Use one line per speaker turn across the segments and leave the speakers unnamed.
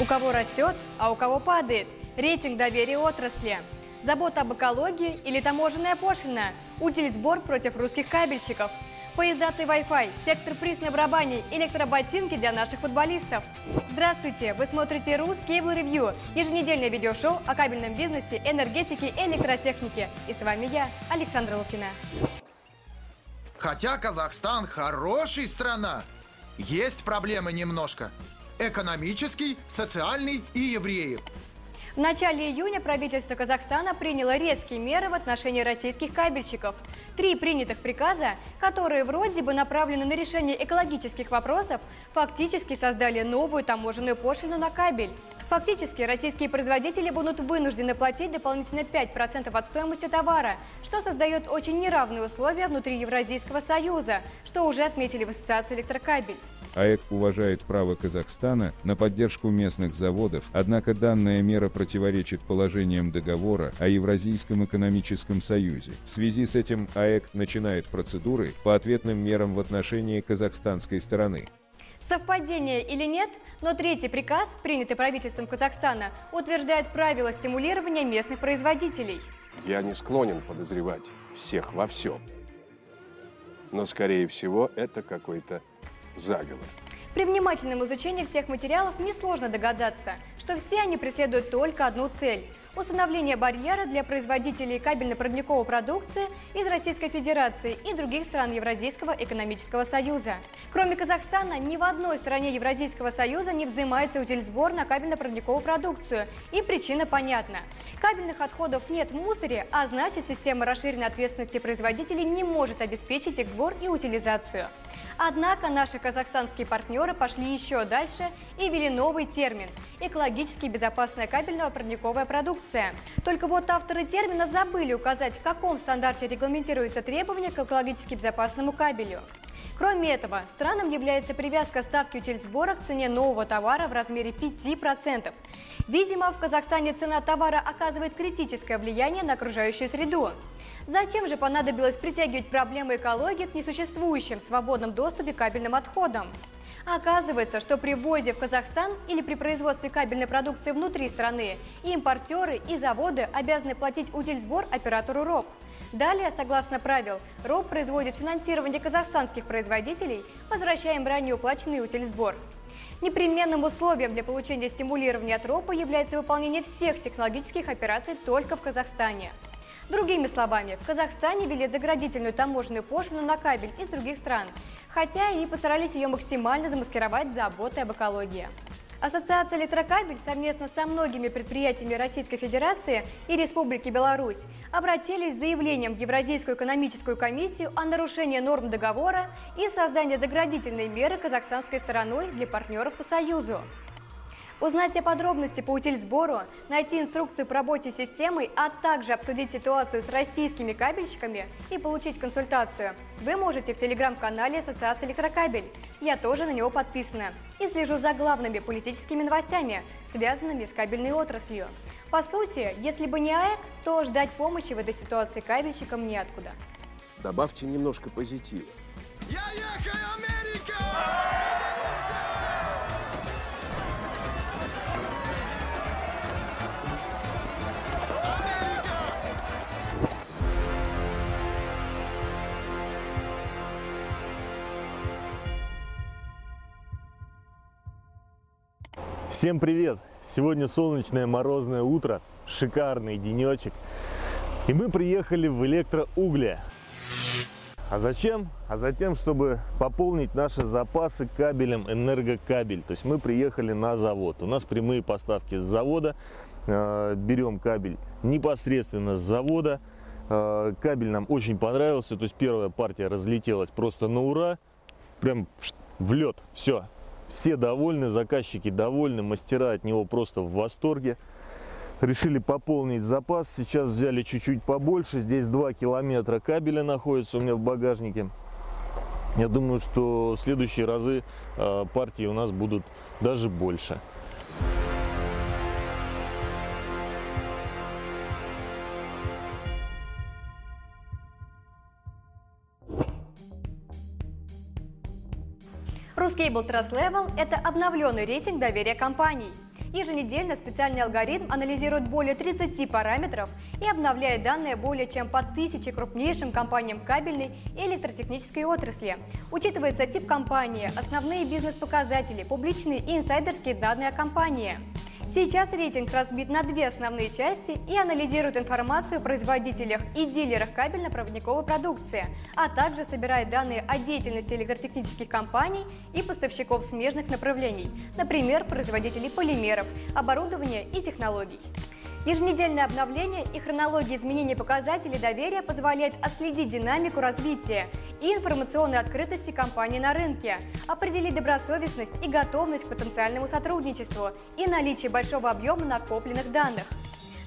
У кого растет, а у кого падает. Рейтинг доверия отрасли. Забота об экологии или таможенная пошлина. Утильсбор против русских кабельщиков. Поездатый Wi-Fi, сектор приз на барабане, электроботинки для наших футболистов. Здравствуйте! Вы смотрите Рус Cable Review, еженедельное видеошоу о кабельном бизнесе, энергетике и электротехнике. И с вами я, Александра Лукина.
Хотя Казахстан хорошая страна, есть проблемы немножко. Экономический, социальный и евреи.
В начале июня правительство Казахстана приняло резкие меры в отношении российских кабельщиков. Три принятых приказа, которые вроде бы направлены на решение экологических вопросов, фактически создали новую таможенную пошлину на кабель. Фактически российские производители будут вынуждены платить дополнительно 5% от стоимости товара, что создает очень неравные условия внутри Евразийского союза, что уже отметили в Ассоциации электрокабель.
АЭК уважает право Казахстана на поддержку местных заводов, однако данная мера противоречит положениям договора о Евразийском экономическом союзе. В связи с этим АЭК начинает процедуры по ответным мерам в отношении казахстанской стороны.
Совпадение или нет, но третий приказ, принятый правительством Казахстана, утверждает правила стимулирования местных производителей.
Я не склонен подозревать всех во всем. Но, скорее всего, это какой-то заговор.
При внимательном изучении всех материалов несложно догадаться, что все они преследуют только одну цель – установление барьера для производителей кабельно-проводниковой продукции из Российской Федерации и других стран Евразийского экономического союза. Кроме Казахстана, ни в одной стране Евразийского союза не взимается утильсбор на кабельно-проводниковую продукцию, и причина понятна. Кабельных отходов нет в мусоре, а значит система расширенной ответственности производителей не может обеспечить их сбор и утилизацию. Однако наши казахстанские партнеры пошли еще дальше и ввели новый термин – экологически безопасная кабельно-проводниковая продукция. Только вот авторы термина забыли указать, в каком стандарте регламентируются требования к экологически безопасному кабелю. Кроме этого, странным является привязка ставки утильсбора к цене нового товара в размере 5%. Видимо, в Казахстане цена товара оказывает критическое влияние на окружающую среду. Зачем же понадобилось притягивать проблемы экологии к несуществующим свободном доступе кабельным отходам? Оказывается, что при ввозе в Казахстан или при производстве кабельной продукции внутри страны и импортеры, и заводы обязаны платить утильсбор оператору РОП. Далее, согласно правил, РОП производит финансирование казахстанских производителей, возвращая им ранее уплаченный утильсбор. Непременным условием для получения стимулирования от РОПа является выполнение всех технологических операций только в Казахстане. Другими словами, в Казахстане ввели заградительную таможенную пошлину на кабель из других стран, хотя и постарались ее максимально замаскировать заботой об экологии. Ассоциация «Электрокабель» совместно со многими предприятиями Российской Федерации и Республики Беларусь обратились с заявлением в Евразийскую экономическую комиссию о нарушении норм договора и создании заградительной меры казахстанской стороной для партнеров по Союзу. Узнать все подробности по утильсбору, найти инструкцию по работе с системой, а также обсудить ситуацию с российскими кабельщиками и получить консультацию вы можете в телеграм-канале Ассоциации Электрокабель. Я тоже на него подписана и слежу за главными политическими новостями, связанными с кабельной отраслью. По сути, если бы не АЭК, то ждать помощи в этой ситуации кабельщикам неоткуда.
Добавьте немножко позитива.
Я ехаю,
Всем привет! Сегодня солнечное морозное утро, шикарный денечек. И мы приехали в электроугле. А зачем? А затем, чтобы пополнить наши запасы кабелем энергокабель. То есть мы приехали на завод. У нас прямые поставки с завода. Э, берем кабель непосредственно с завода. Э, кабель нам очень понравился. То есть первая партия разлетелась просто на ура. Прям в лед. Все, все довольны, заказчики довольны, мастера от него просто в восторге. Решили пополнить запас. Сейчас взяли чуть-чуть побольше. Здесь 2 километра кабеля находится у меня в багажнике. Я думаю, что в следующие разы э, партии у нас будут даже больше.
Ruscable Trust Level – это обновленный рейтинг доверия компаний. Еженедельно специальный алгоритм анализирует более 30 параметров и обновляет данные более чем по тысяче крупнейшим компаниям кабельной и электротехнической отрасли. Учитывается тип компании, основные бизнес-показатели, публичные и инсайдерские данные о компании. Сейчас рейтинг разбит на две основные части и анализирует информацию о производителях и дилерах кабельно-проводниковой продукции, а также собирает данные о деятельности электротехнических компаний и поставщиков смежных направлений, например, производителей полимеров, оборудования и технологий. Еженедельное обновление и хронология изменений показателей доверия позволяет отследить динамику развития и информационной открытости компании на рынке, определить добросовестность и готовность к потенциальному сотрудничеству и наличие большого объема накопленных данных.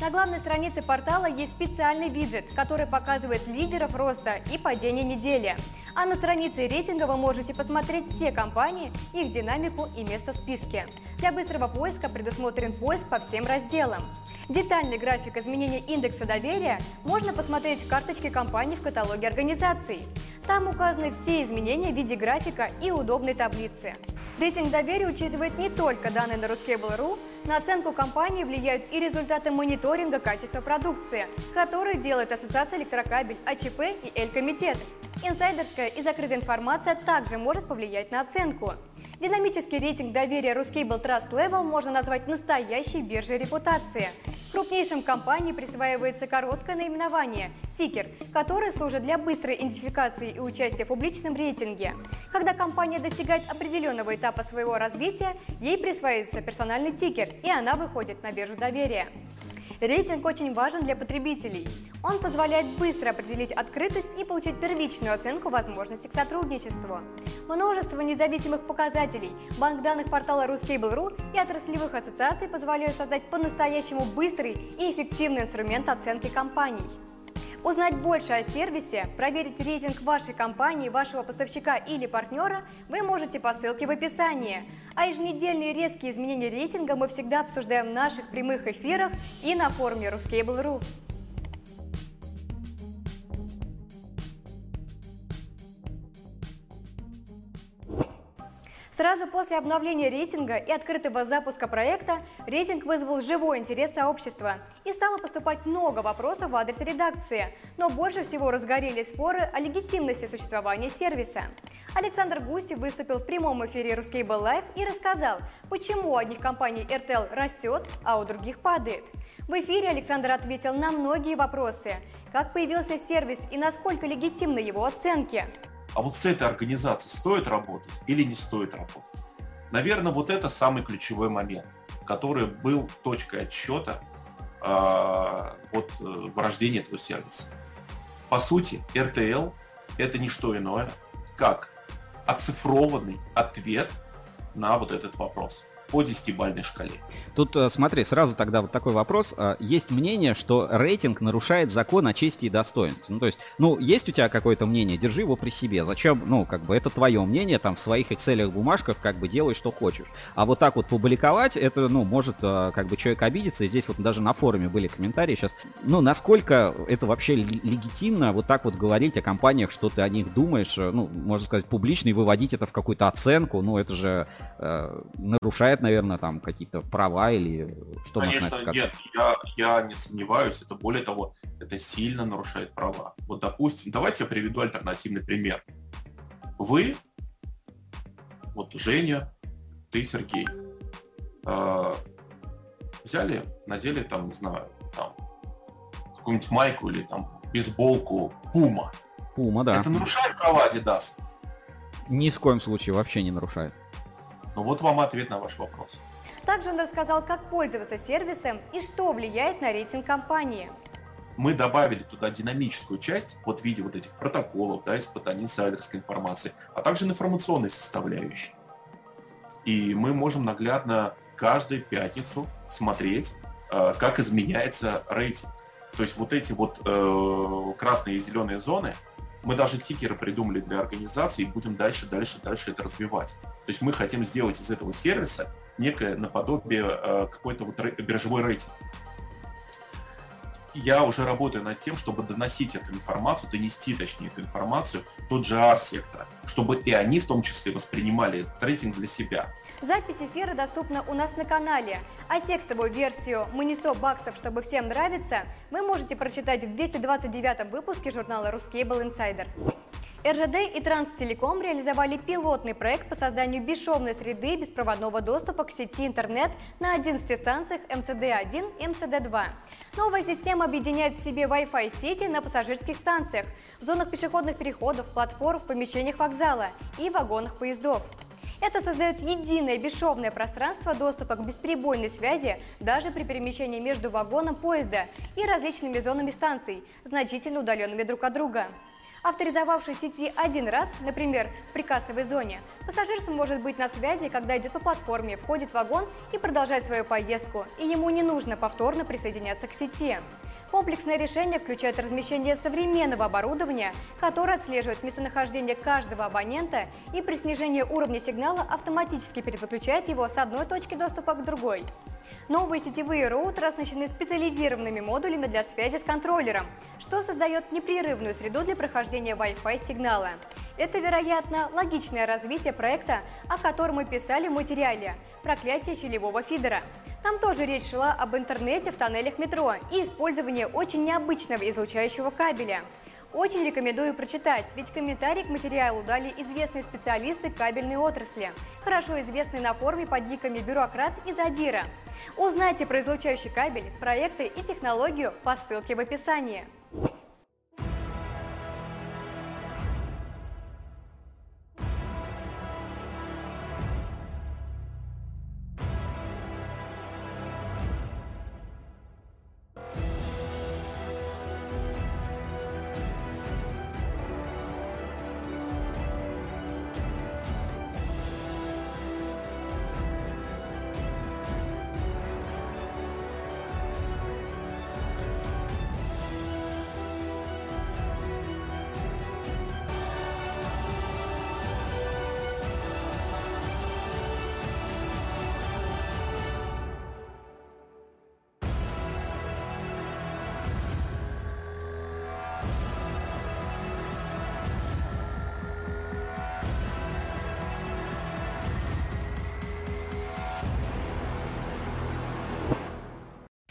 На главной странице портала есть специальный виджет, который показывает лидеров роста и падения недели. А на странице рейтинга вы можете посмотреть все компании, их динамику и место в списке. Для быстрого поиска предусмотрен поиск по всем разделам. Детальный график изменения индекса доверия можно посмотреть в карточке компании в каталоге организаций. Там указаны все изменения в виде графика и удобной таблицы. Рейтинг доверия учитывает не только данные на Ruskable.ru, на оценку компании влияют и результаты мониторинга качества продукции, которые делает Ассоциация электрокабель, АЧП и Эль-комитет. Инсайдерская и закрытая информация также может повлиять на оценку. Динамический рейтинг доверия Ruscable Trust Level можно назвать настоящей биржей репутации. Крупнейшим компаниям присваивается короткое наименование – тикер, который служит для быстрой идентификации и участия в публичном рейтинге. Когда компания достигает определенного этапа своего развития, ей присваивается персональный тикер, и она выходит на биржу доверия. Рейтинг очень важен для потребителей. Он позволяет быстро определить открытость и получить первичную оценку возможности к сотрудничеству. Множество независимых показателей, банк данных портала Ruscable.ru и отраслевых ассоциаций позволяют создать по-настоящему быстрый и эффективный инструмент оценки компаний. Узнать больше о сервисе, проверить рейтинг вашей компании, вашего поставщика или партнера вы можете по ссылке в описании. А еженедельные резкие изменения рейтинга мы всегда обсуждаем в наших прямых эфирах и на форуме Ruscable.ru. Сразу после обновления рейтинга и открытого запуска проекта рейтинг вызвал живой интерес сообщества и стало поступать много вопросов в адрес редакции, но больше всего разгорелись споры о легитимности существования сервиса. Александр Гусев выступил в прямом эфире Ruscable Live и рассказал, почему у одних компаний RTL растет, а у других падает. В эфире Александр ответил на многие вопросы, как появился сервис и насколько легитимны его оценки –
а вот с этой организацией стоит работать или не стоит работать. Наверное, вот это самый ключевой момент, который был точкой отсчета э, от э, рождения этого сервиса. По сути, RTL это не что иное, как оцифрованный ответ на вот этот вопрос по 10-бальной шкале.
Тут э, смотри, сразу тогда вот такой вопрос. А, есть мнение, что рейтинг нарушает закон о чести и достоинстве. Ну, то есть, ну, есть у тебя какое-то мнение, держи его при себе. Зачем, ну, как бы это твое мнение, там, в своих целях бумажках, как бы делай, что хочешь. А вот так вот публиковать, это, ну, может, э, как бы человек обидеться. И здесь вот даже на форуме были комментарии сейчас. Ну, насколько это вообще легитимно вот так вот говорить о компаниях, что ты о них думаешь, э, ну, можно сказать, публично и выводить это в какую-то оценку, ну, это же э, нарушает нарушает, наверное, там какие-то права или что
Конечно, можно нет, я, я не сомневаюсь. Это более того, это сильно нарушает права. Вот, допустим, давайте я приведу альтернативный пример. Вы, вот Женя, ты, Сергей, э, взяли, надели там, не знаю, там, какую-нибудь майку или там бейсболку Пума.
Пума, да.
Это нарушает права Adidas?
Ни в коем случае вообще не нарушает.
Ну вот вам ответ на ваш вопрос.
Также он рассказал, как пользоваться сервисом и что влияет на рейтинг компании.
Мы добавили туда динамическую часть вот в виде вот этих протоколов, да, испытаний инсайдерской информации, а также информационной составляющей. И мы можем наглядно каждую пятницу смотреть, э, как изменяется рейтинг. То есть вот эти вот э, красные и зеленые зоны, мы даже тикеры придумали для организации и будем дальше, дальше, дальше это развивать. То есть мы хотим сделать из этого сервиса некое наподобие э, какой-то вот биржевой рейтинг. Я уже работаю над тем, чтобы доносить эту информацию, донести, точнее, эту информацию тот же R-сектора, чтобы и они в том числе воспринимали этот рейтинг для себя.
Запись эфира доступна у нас на канале, а текстовую версию «Мы не 100 баксов, чтобы всем нравиться» вы можете прочитать в 229 выпуске журнала «Рускейбл Инсайдер». РЖД и Транстелеком реализовали пилотный проект по созданию бесшовной среды беспроводного доступа к сети интернет на 11 станциях МЦД-1 и МЦД-2. Новая система объединяет в себе Wi-Fi сети на пассажирских станциях, в зонах пешеходных переходов, платформ, в помещениях вокзала и вагонах поездов. Это создает единое бесшовное пространство доступа к бесперебойной связи даже при перемещении между вагоном поезда и различными зонами станций, значительно удаленными друг от друга. Авторизовавший сети один раз, например, в прикассовой зоне, пассажир сможет быть на связи, когда идет по платформе, входит в вагон и продолжает свою поездку, и ему не нужно повторно присоединяться к сети. Комплексное решение включает размещение современного оборудования, которое отслеживает местонахождение каждого абонента и при снижении уровня сигнала автоматически переключает его с одной точки доступа к другой. Новые сетевые роутеры оснащены специализированными модулями для связи с контроллером, что создает непрерывную среду для прохождения Wi-Fi сигнала. Это, вероятно, логичное развитие проекта, о котором мы писали в материале «Проклятие щелевого фидера». Там тоже речь шла об интернете в тоннелях метро и использовании очень необычного излучающего кабеля. Очень рекомендую прочитать, ведь комментарий к материалу дали известные специалисты кабельной отрасли, хорошо известные на форуме под никами «Бюрократ» и «Задира». Узнайте про излучающий кабель, проекты и технологию по ссылке в описании.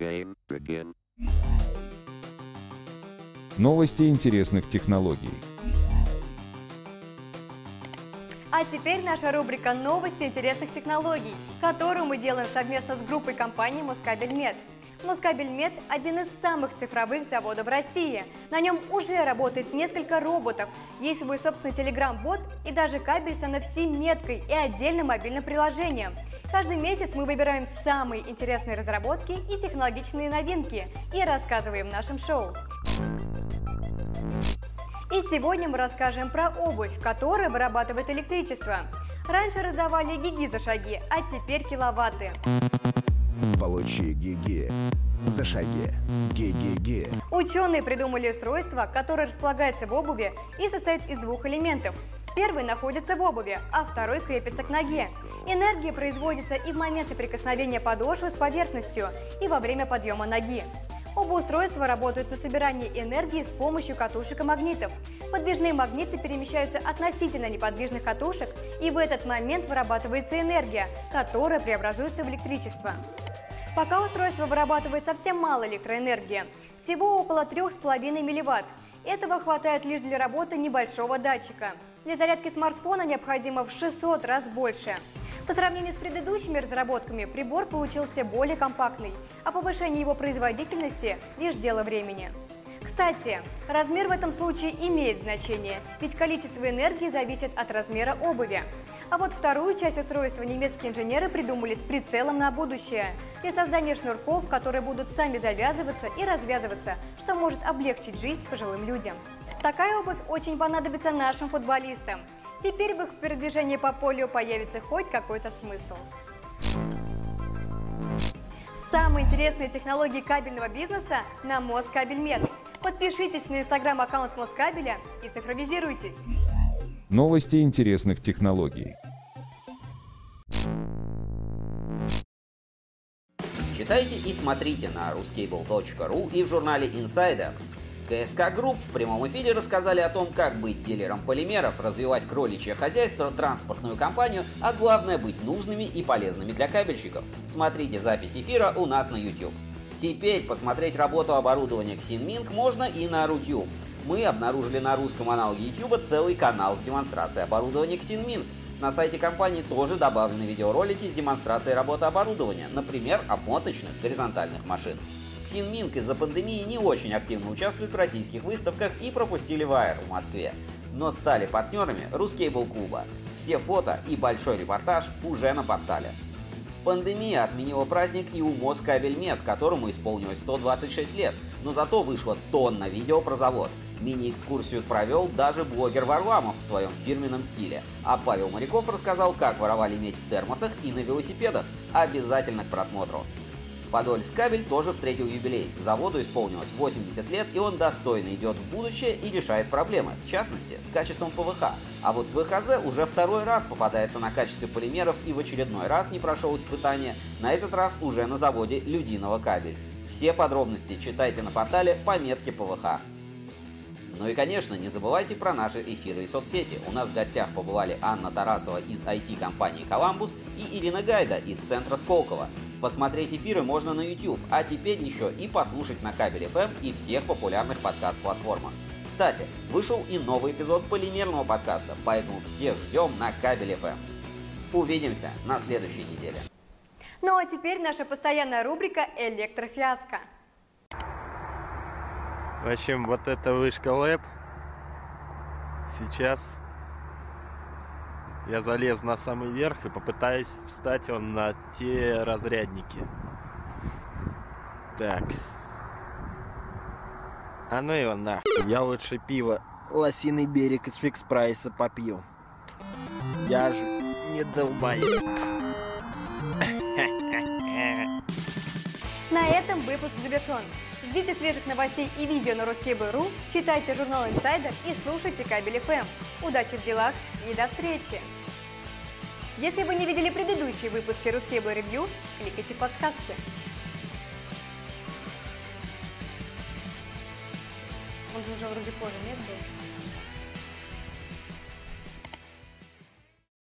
Game begin. Новости интересных технологий.
А теперь наша рубрика «Новости интересных технологий», которую мы делаем совместно с группой компании «Москабельмет». Москабельмет – один из самых цифровых заводов России. На нем уже работает несколько роботов, есть свой собственный телеграм-бот и даже кабель с NFC-меткой и отдельным мобильным приложением – Каждый месяц мы выбираем самые интересные разработки и технологичные новинки и рассказываем в нашем шоу. И сегодня мы расскажем про обувь, которая вырабатывает электричество. Раньше раздавали гиги за шаги, а теперь киловатты.
Получи гиги за шаги. Ги-ги-ги.
Ученые придумали устройство, которое располагается в обуви и состоит из двух элементов Первый находится в обуви, а второй крепится к ноге. Энергия производится и в момент соприкосновения подошвы с поверхностью, и во время подъема ноги. Оба устройства работают на собирание энергии с помощью катушек и магнитов. Подвижные магниты перемещаются относительно неподвижных катушек, и в этот момент вырабатывается энергия, которая преобразуется в электричество. Пока устройство вырабатывает совсем мало электроэнергии, всего около 3,5 милливатт. Этого хватает лишь для работы небольшого датчика. Для зарядки смартфона необходимо в 600 раз больше. По сравнению с предыдущими разработками, прибор получился более компактный, а повышение его производительности – лишь дело времени. Кстати, размер в этом случае имеет значение, ведь количество энергии зависит от размера обуви. А вот вторую часть устройства немецкие инженеры придумали с прицелом на будущее, для создания шнурков, которые будут сами завязываться и развязываться, что может облегчить жизнь пожилым людям. Такая обувь очень понадобится нашим футболистам. Теперь в их передвижении по полю появится хоть какой-то смысл. Самые интересные технологии кабельного бизнеса на Москабельмет. Подпишитесь на инстаграм-аккаунт Москабеля и цифровизируйтесь.
Новости интересных технологий.
Читайте и смотрите на ruskable.ru и в журнале Insider. КСК Групп в прямом эфире рассказали о том, как быть дилером полимеров, развивать кроличье хозяйство, транспортную компанию, а главное быть нужными и полезными для кабельщиков. Смотрите запись эфира у нас на YouTube. Теперь посмотреть работу оборудования Xinming можно и на Rutube. Мы обнаружили на русском аналоге YouTube целый канал с демонстрацией оборудования Xinming. На сайте компании тоже добавлены видеоролики с демонстрацией работы оборудования, например, обмоточных горизонтальных машин. Синминг из-за пандемии не очень активно участвует в российских выставках и пропустили Вайер в Москве. Но стали партнерами Рускейбл клуба. Все фото и большой репортаж уже на портале. Пандемия отменила праздник и у Москабельмет, которому исполнилось 126 лет, но зато вышло тонна видео про завод. Мини-экскурсию провел даже блогер Варламов в своем фирменном стиле, а Павел Моряков рассказал, как воровали медь в термосах и на велосипедах. Обязательно к просмотру. Подольскабель тоже встретил юбилей. Заводу исполнилось 80 лет, и он достойно идет в будущее и решает проблемы, в частности, с качеством ПВХ. А вот ВХЗ уже второй раз попадается на качестве полимеров и в очередной раз не прошел испытания, на этот раз уже на заводе Людиного кабель. Все подробности читайте на портале пометки ПВХ. Ну и, конечно, не забывайте про наши эфиры и соцсети. У нас в гостях побывали Анна Тарасова из IT-компании «Коламбус» и Ирина Гайда из центра Сколково. Посмотреть эфиры можно на YouTube, а теперь еще и послушать на Кабель FM и всех популярных подкаст-платформах. Кстати, вышел и новый эпизод полимерного подкаста, поэтому всех ждем на Кабель FM. Увидимся на следующей неделе.
Ну а теперь наша постоянная рубрика «Электрофиаско».
В общем, вот эта вышка лэп. Сейчас я залез на самый верх и попытаюсь встать он на те разрядники. Так. А ну его нахуй. Я лучше пиво Лосиный берег из фикс прайса попью. Я же не долбоеб.
На этом выпуск завершен. Ждите свежих новостей и видео на Ruskable.ru, читайте журнал Insider и слушайте Кабель FM. Удачи в делах и до встречи! Если вы не видели предыдущие выпуски Ruskable Review, кликайте подсказки. Он же уже вроде позже, нет был?